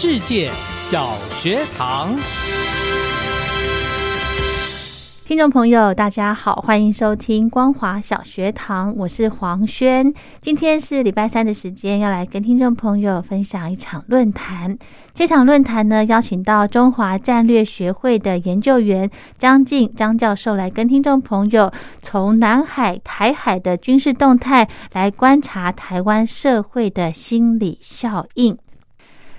世界小学堂，听众朋友，大家好，欢迎收听光华小学堂，我是黄轩。今天是礼拜三的时间，要来跟听众朋友分享一场论坛。这场论坛呢，邀请到中华战略学会的研究员张静张教授来跟听众朋友，从南海、台海的军事动态来观察台湾社会的心理效应。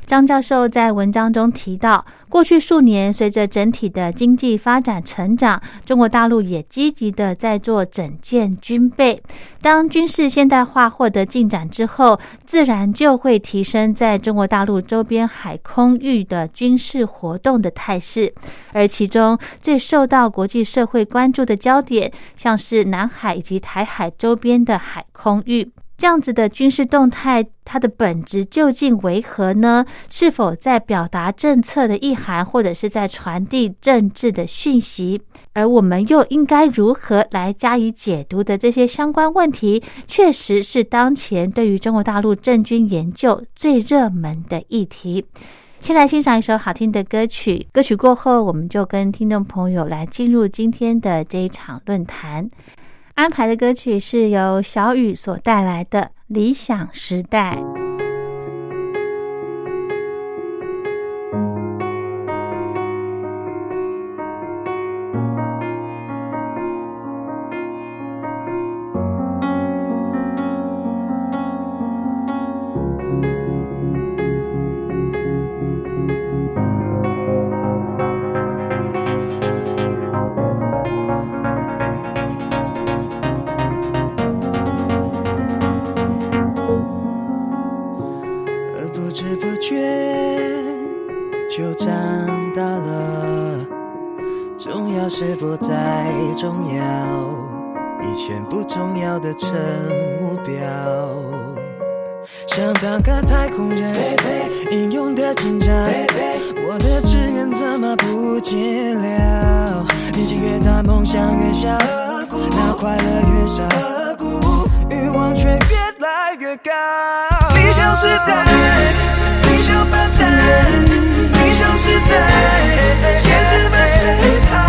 张教授在文章中提到，过去数年，随着整体的经济发展成长，中国大陆也积极的在做整建军备。当军事现代化获得进展之后，自然就会提升在中国大陆周边海空域的军事活动的态势。而其中最受到国际社会关注的焦点，像是南海以及台海周边的海空域。这样子的军事动态，它的本质究竟为何呢？是否在表达政策的意涵，或者是在传递政治的讯息？而我们又应该如何来加以解读的这些相关问题，确实是当前对于中国大陆政军研究最热门的议题。先来欣赏一首好听的歌曲，歌曲过后，我们就跟听众朋友来进入今天的这一场论坛。安排的歌曲是由小雨所带来的《理想时代》。重要，以前不重要的成目标，想当个太空人，英勇的紧张，我的志愿怎么不见了？年纪越大，梦想越小，那快乐越少，欲望却越来越高。理想时代，理想发展，理想时代，现实被谁淘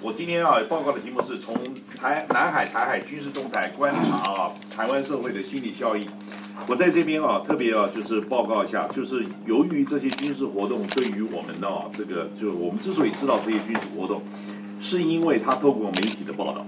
我今天啊报告的题目是从台南海台海军事动态观察啊台湾社会的心理效应。我在这边啊特别啊就是报告一下，就是由于这些军事活动对于我们的、这个就我们之所以知道这些军事活动，是因为他透过媒体的报道。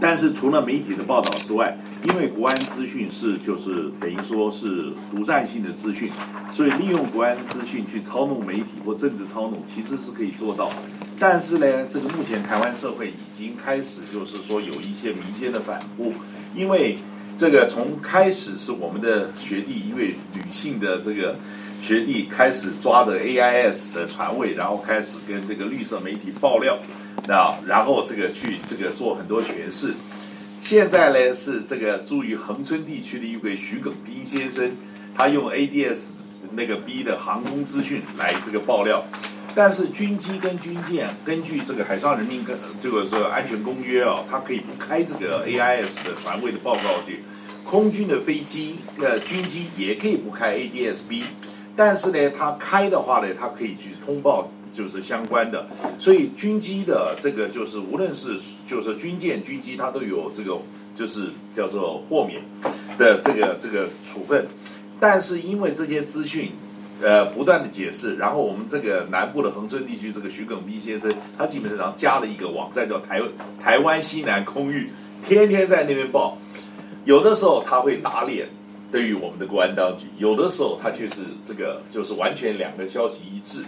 但是除了媒体的报道之外，因为国安资讯是就是等于说是独占性的资讯，所以利用国安资讯去操弄媒体或政治操弄，其实是可以做到。但是呢，这个目前台湾社会已经开始就是说有一些民间的反扑，因为这个从开始是我们的学弟一位女性的这个学弟开始抓的 AIS 的传位，然后开始跟这个绿色媒体爆料，那，然后这个去这个做很多诠释。现在呢是这个住于恒春地区的一位徐耿斌先生，他用 ADS 那个 B 的航空资讯来这个爆料。但是军机跟军舰根据这个海上人民跟这个说安全公约啊，它可以不开这个 AIS 的船位的报告去，空军的飞机呃军机也可以不开 ADS-B，但是呢，它开的话呢，它可以去通报就是相关的，所以军机的这个就是无论是就是军舰军机，它都有这个就是叫做豁免的这个这个处分，但是因为这些资讯。呃，不断的解释，然后我们这个南部的恒春地区，这个徐耿斌先生，他基本上加了一个网站叫台台湾西南空域，天天在那边报，有的时候他会打脸，对于我们的国安当局，有的时候他却是这个就是完全两个消息一致，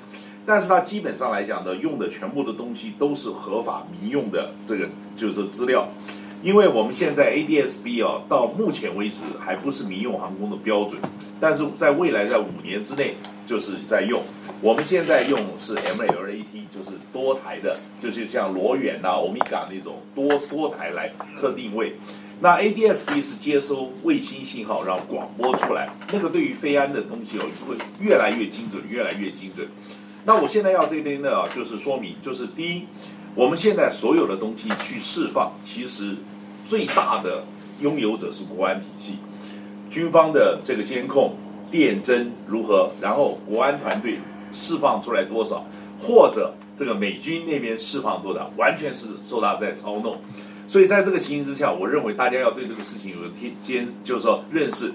但是它基本上来讲呢，用的全部的东西都是合法民用的这个就是资料。因为我们现在 ADS-B 哦，到目前为止还不是民用航空的标准，但是在未来在五年之内就是在用。我们现在用是 MLAT，就是多台的，就是像罗远呐、欧米伽那种多多台来测定位。那 ADS-B 是接收卫星信号，然后广播出来，那个对于飞安的东西哦，会越来越精准，越来越精准。那我现在要这边呢，就是说明，就是第一。我们现在所有的东西去释放，其实最大的拥有者是国安体系，军方的这个监控、电侦如何，然后国安团队释放出来多少，或者这个美军那边释放多少，完全是受他在操弄。所以在这个情形之下，我认为大家要对这个事情有个天间，就是说认识，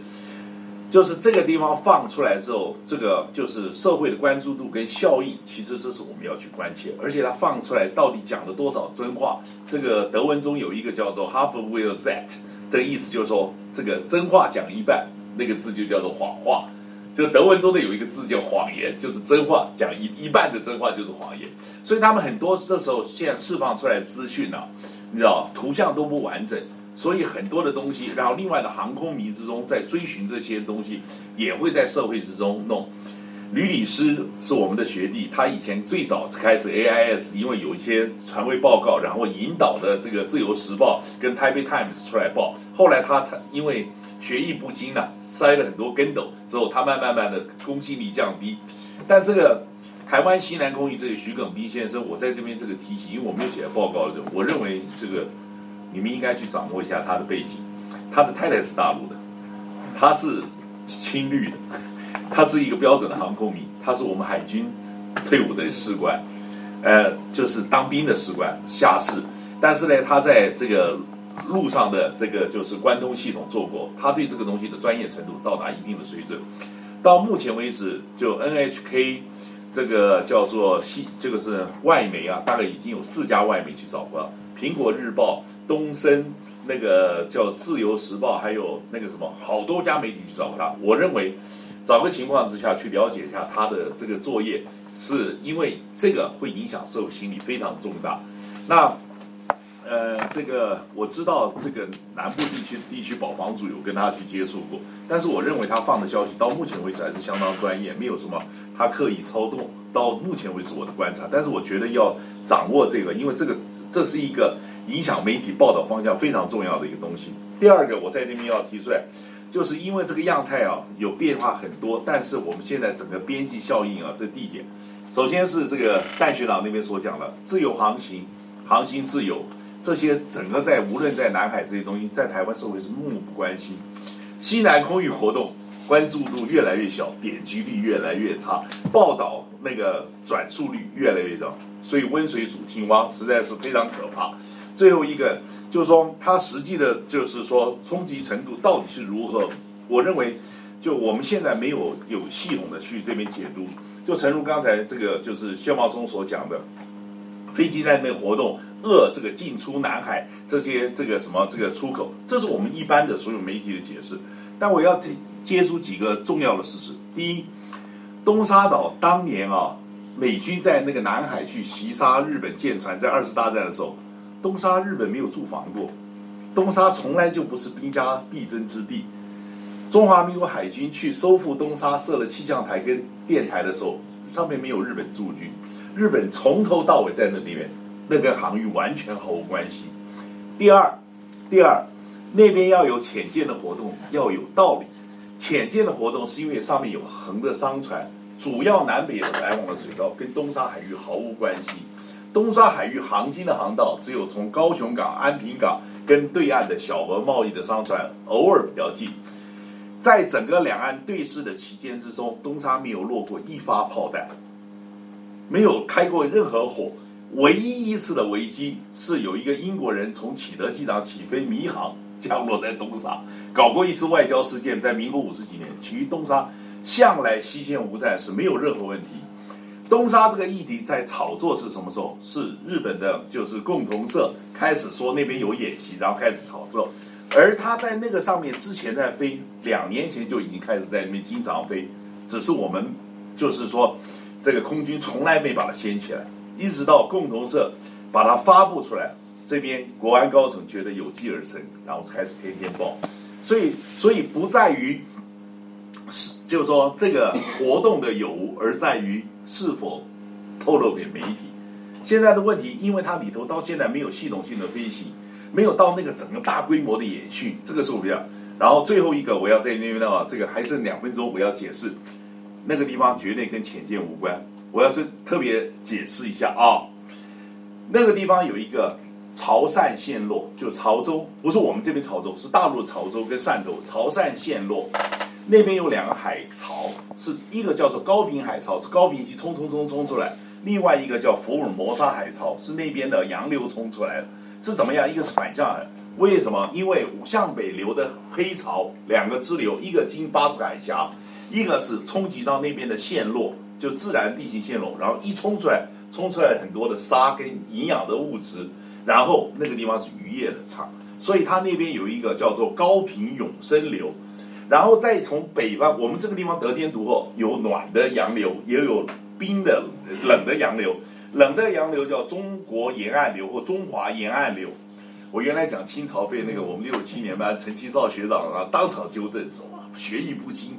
就是这个地方放出来之后，这个就是社会的关注度跟效益，其实这是我们要去关切。而且它放出来到底讲了多少真话？这个德文中有一个叫做 half will that 的意思，就是说这个真话讲一半，那个字就叫做谎话。就德文中的有一个字叫谎言，就是真话讲一一半的真话就是谎言。所以他们很多这时候现在释放出来资讯呢、你知道图像都不完整，所以很多的东西，然后另外的航空迷之中在追寻这些东西，也会在社会之中弄。吕律师是我们的学弟，他以前最早开始 AIS，因为有一些传位报告，然后引导的这个《自由时报》跟《台北 Times》出来报，后来他才因为学艺不精呢，塞了很多跟斗之后，他慢慢慢的公信力降低。但这个台湾西南空域这个徐耿斌先生，我在这边这个提醒，因为我没有写报告的，我认为这个你们应该去掌握一下他的背景。他的太太是大陆的，他是青绿的，他是一个标准的航空迷，他是我们海军退伍的士官，呃，就是当兵的士官下士，但是呢，他在这个路上的这个就是关东系统做过，他对这个东西的专业程度到达一定的水准。到目前为止，就 NHK 这个叫做西，这个是外媒啊，大概已经有四家外媒去找过，苹果日报、东森。那个叫《自由时报》，还有那个什么，好多家媒体去找他。我认为，找个情况之下去了解一下他的这个作业，是因为这个会影响社会心理非常重大。那呃，这个我知道，这个南部地区地区保防组有跟他去接触过，但是我认为他放的消息到目前为止还是相当专业，没有什么他刻意操纵。到目前为止我的观察，但是我觉得要掌握这个，因为这个这是一个。影响媒体报道方向非常重要的一个东西。第二个，我在这边要提出来，就是因为这个样态啊有变化很多，但是我们现在整个边际效应啊这递减。首先是这个戴学长那边所讲的自由航行、航行自由这些，整个在无论在南海这些东西，在台湾社会是漠不关心。西南空域活动关注度越来越小，点击率越来越差，报道那个转述率越来越高，所以温水煮青蛙实在是非常可怕。最后一个就是说，它实际的，就是说冲击程度到底是如何？我认为，就我们现在没有有系统的去这边解读。就诚如刚才这个就是谢茂松所讲的，飞机在那边活动，遏这个进出南海这些这个什么这个出口，这是我们一般的所有媒体的解释。但我要接出几个重要的事实。第一，东沙岛当年啊，美军在那个南海去袭杀日本舰船，在二次大战的时候。东沙日本没有驻防过，东沙从来就不是兵家必争之地。中华民国海军去收复东沙，设了气象台跟电台的时候，上面没有日本驻军，日本从头到尾在那里面，那跟航运完全毫无关系。第二，第二，那边要有浅舰的活动要有道理，浅舰的活动是因为上面有横的商船，主要南北来往的水道跟东沙海域毫无关系。东沙海域航经的航道只有从高雄港、安平港跟对岸的小额贸易的商船偶尔比较近，在整个两岸对峙的期间之中，东沙没有落过一发炮弹，没有开过任何火。唯一一次的危机是有一个英国人从启德机场起飞迷航降落在东沙，搞过一次外交事件，在民国五十几年，其余东沙向来西线无战事，没有任何问题。东沙这个议题在炒作是什么时候？是日本的，就是共同社开始说那边有演习，然后开始炒作。而他在那个上面之前在飞，两年前就已经开始在那边经常飞，只是我们就是说这个空军从来没把它掀起来，一直到共同社把它发布出来，这边国安高层觉得有机而成，然后开始天天报。所以，所以不在于是，就是说这个活动的有无，而在于。是否透露给媒体？现在的问题，因为它里头到现在没有系统性的分析，没有到那个整个大规模的演训，这个是我比较。然后最后一个，我要在那边的话，这个还剩两分钟，我要解释那个地方绝对跟浅见无关。我要是特别解释一下啊，那个地方有一个潮汕陷落，就潮州，不是我们这边潮州，是大陆潮州跟汕头潮汕陷落。那边有两个海潮，是一个叫做高平海潮，是高平溪冲冲冲冲出来；另外一个叫福尔摩沙海潮，是那边的洋流冲出来的。是怎么样？一个是反向海，为什么？因为向北流的黑潮两个支流，一个经巴士海峡，一个是冲击到那边的陷落，就自然地形陷落，然后一冲出来，冲出来很多的沙跟营养的物质，然后那个地方是渔业的场，所以它那边有一个叫做高频永生流。然后再从北方，我们这个地方得天独厚，有暖的洋流，也有冰的冷的洋流。冷的洋流叫中国沿岸流或中华沿岸流。我原来讲清朝被那个我们六七年班陈其绍学长啊当场纠正说学艺不精，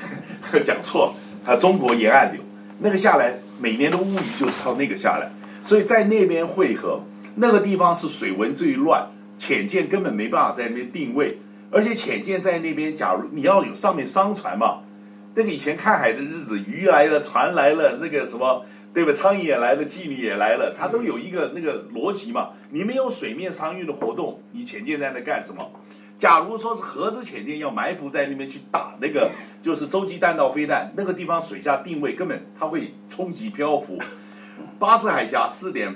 讲错了，啊中国沿岸流那个下来，每年的乌鱼就是靠那个下来，所以在那边汇合，那个地方是水文最乱，浅舰根本没办法在那边定位。而且浅见在那边，假如你要有上面商船嘛，那个以前看海的日子，鱼来了，船来了，那个什么，对吧？苍蝇也来了，妓女也来了，它都有一个那个逻辑嘛。你没有水面商运的活动，你浅见在那干什么？假如说是合资浅见要埋伏在那边去打那个，就是洲际弹道飞弹，那个地方水下定位根本它会冲击漂浮。巴士海峡四点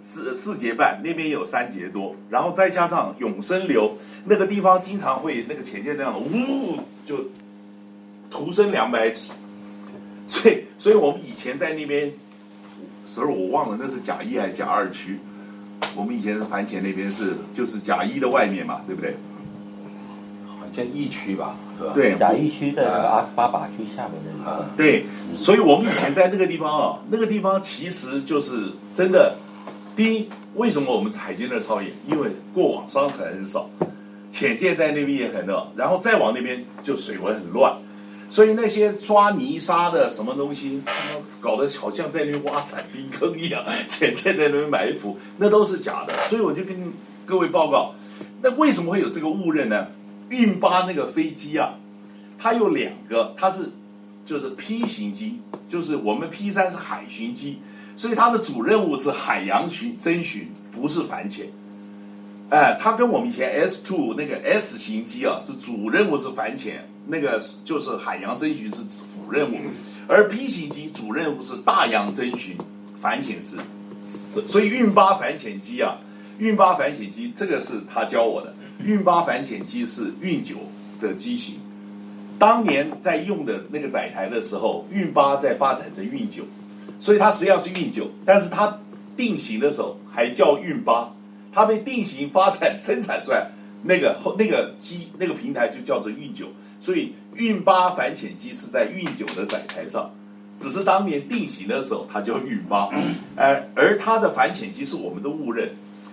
四四节半，那边有三节多，然后再加上永生流。那个地方经常会那个浅见这样的，呜就徒升两百尺，所以所以我们以前在那边，时候我忘了那是甲一还是甲二区，我们以前是反潜那边是就是甲一的外面嘛，对不对？好像一区吧，是吧？对甲一区在那个阿斯巴法区下面那个。对，所以我们以前在那个地方啊，那个地方其实就是真的，第一，为什么我们海军的超远？因为过往商船很少。浅见在那边也很热，然后再往那边就水文很乱，所以那些抓泥沙的什么东西，搞得好像在那边挖散兵坑一样，浅见在那边埋伏，那都是假的。所以我就跟各位报告，那为什么会有这个误认呢？运八那个飞机啊，它有两个，它是就是 P 型机，就是我们 P 三是海巡机，所以它的主任务是海洋巡侦巡，不是反潜。哎，它跟我们以前 S two 那个 S 型机啊，是主任务是反潜，那个就是海洋侦巡是辅任务，而 P 型机主任务是大洋侦巡，反潜是，所以运八反潜机啊，运八反潜机这个是他教我的，运八反潜机是运九的机型，当年在用的那个载台的时候，运八在发展成运九，所以它实际上是运九，但是它定型的时候还叫运八。它被定型发展生产出来，那个后那个机那个平台就叫做运九，所以运八反潜机是在运九的载台上，只是当年定型的时候它叫运八，而而它的反潜机是我们的误认，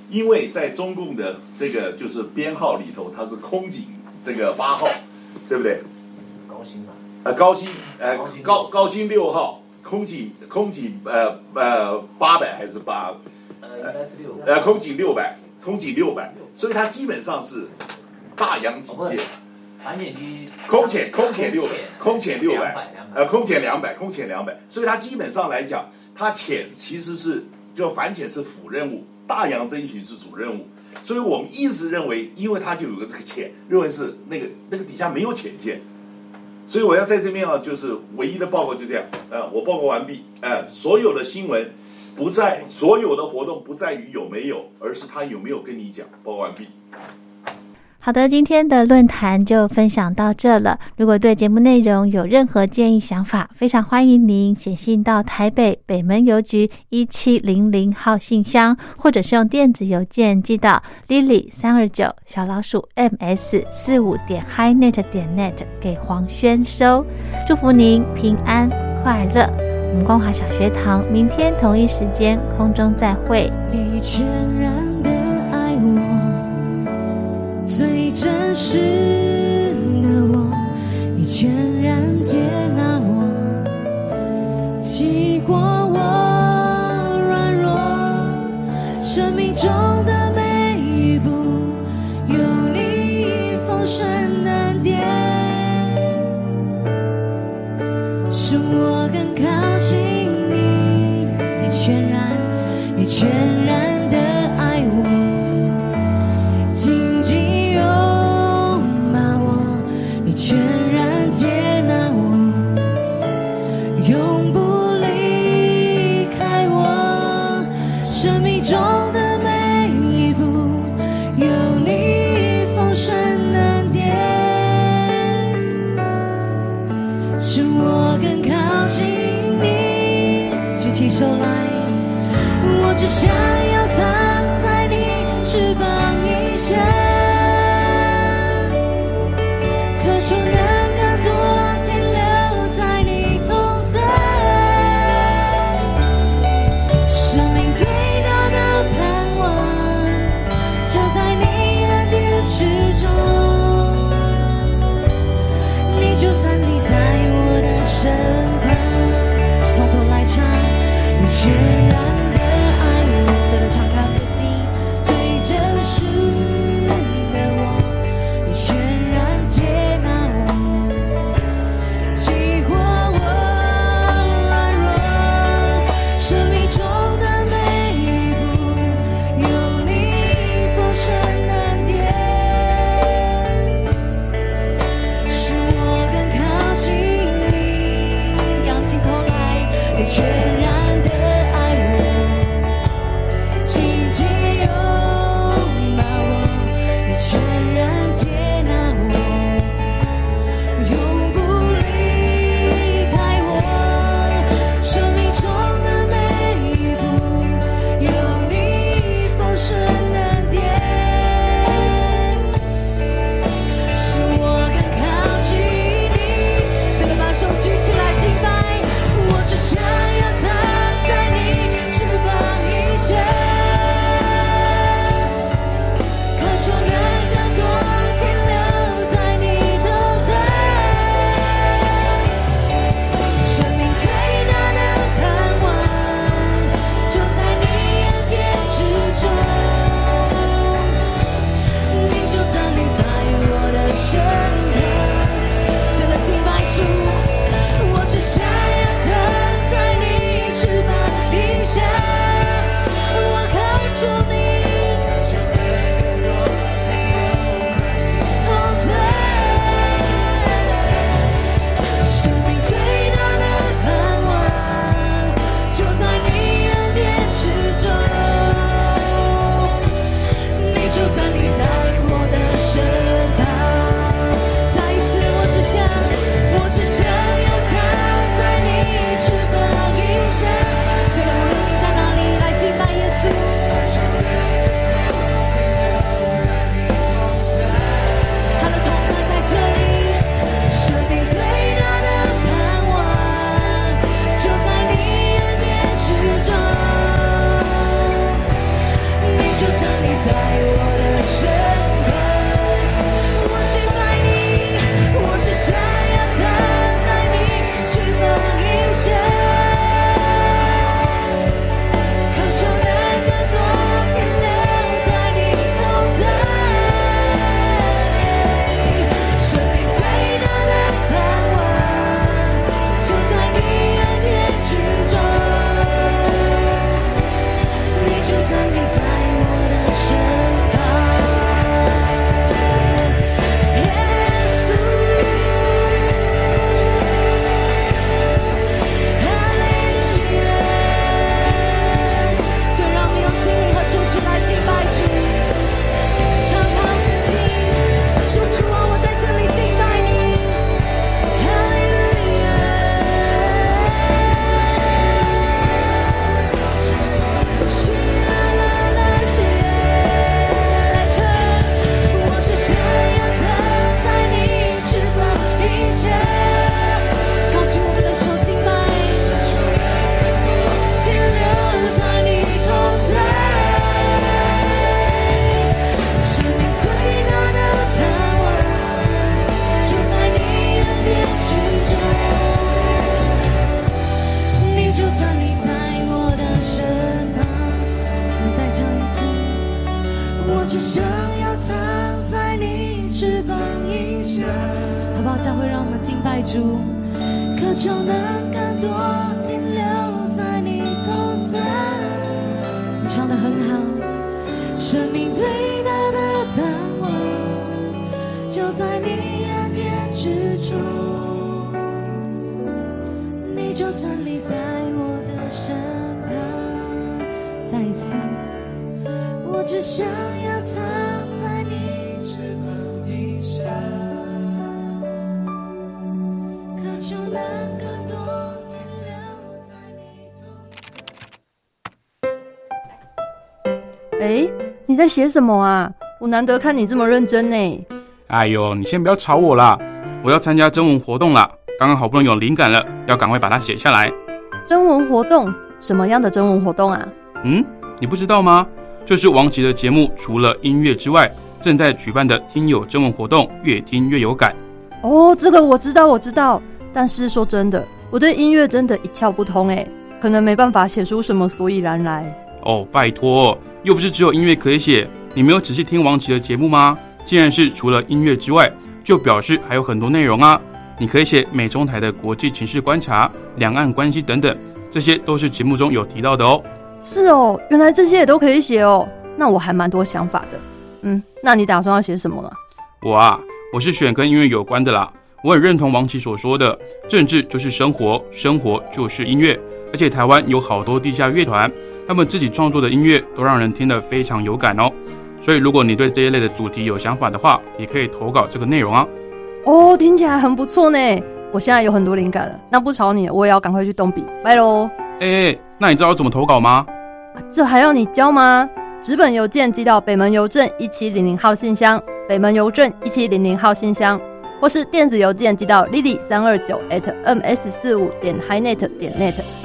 因为在中共的这个就是编号里头，它是空警这个八号，对不对？高新嘛？呃，高新呃高高新六号，空警空警呃呃八百还是八？呃，应该是六。呃，空警六百，空警六百，所以它基本上是大洋警戒。反潜机。空潜，空潜六百，空潜六百，呃，空潜两百，空潜两百，所以它基本上来讲，它潜其实是就反潜是辅任务，大洋侦巡是主任务，所以我们一直认为，因为它就有个这个潜，认为是那个那个底下没有潜舰，所以我要在这边啊，就是唯一的报告就这样，呃，我报告完毕，呃，所有的新闻。不在所有的活动不在于有没有，而是他有没有跟你讲。报告完毕。好的，今天的论坛就分享到这了。如果对节目内容有任何建议想法，非常欢迎您写信到台北北门邮局一七零零号信箱，或者是用电子邮件寄到 lily 三二九小老鼠 ms 四五点 highnet 点 net 给黄轩收。祝福您平安快乐。我们光华小学堂，明天同一时间空中再会。你全然的，最真实的我，你全然接纳我，激过我软弱，生命中的每一步，有你丰盛的点，使我更靠近你，你。全然你全然你在写什么啊？我难得看你这么认真呢。哎呦，你先不要吵我啦！我要参加征文活动啦，刚刚好不容易有灵感了，要赶快把它写下来。征文活动？什么样的征文活动啊？嗯，你不知道吗？就是王琦的节目，除了音乐之外，正在举办的听友征文活动，越听越有感。哦，这个我知道，我知道。但是说真的，我对音乐真的一窍不通哎，可能没办法写出什么所以然来。哦，拜托，又不是只有音乐可以写。你没有仔细听王琦的节目吗？既然是除了音乐之外，就表示还有很多内容啊。你可以写美中台的国际情势观察、两岸关系等等，这些都是节目中有提到的哦。是哦，原来这些也都可以写哦。那我还蛮多想法的。嗯，那你打算要写什么呢？我啊，我是选跟音乐有关的啦。我很认同王琦所说的，政治就是生活，生活就是音乐。而且台湾有好多地下乐团。他们自己创作的音乐都让人听得非常有感哦，所以如果你对这一类的主题有想法的话，也可以投稿这个内容啊。哦，听起来很不错呢，我现在有很多灵感了。那不吵你，我也要赶快去动笔，拜喽。哎，那你知道怎么投稿吗？这还要你教吗？纸本邮件寄到北门邮政一七零零号信箱，北门邮政一七零零号信箱，或是电子邮件寄到 lily 三二九 at ms 四五点 highnet 点 net。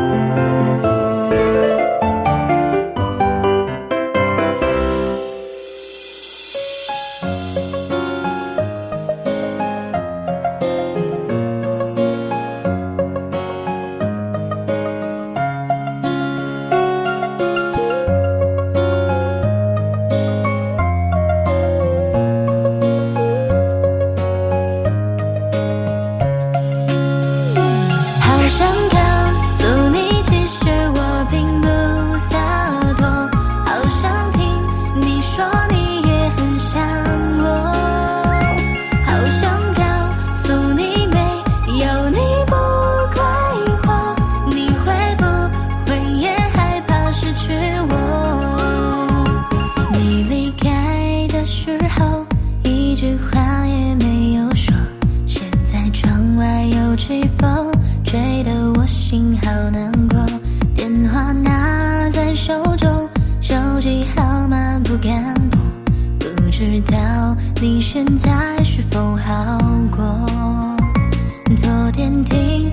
过电话拿在手中手机号码不敢拨不知道你现在是否好过。昨天听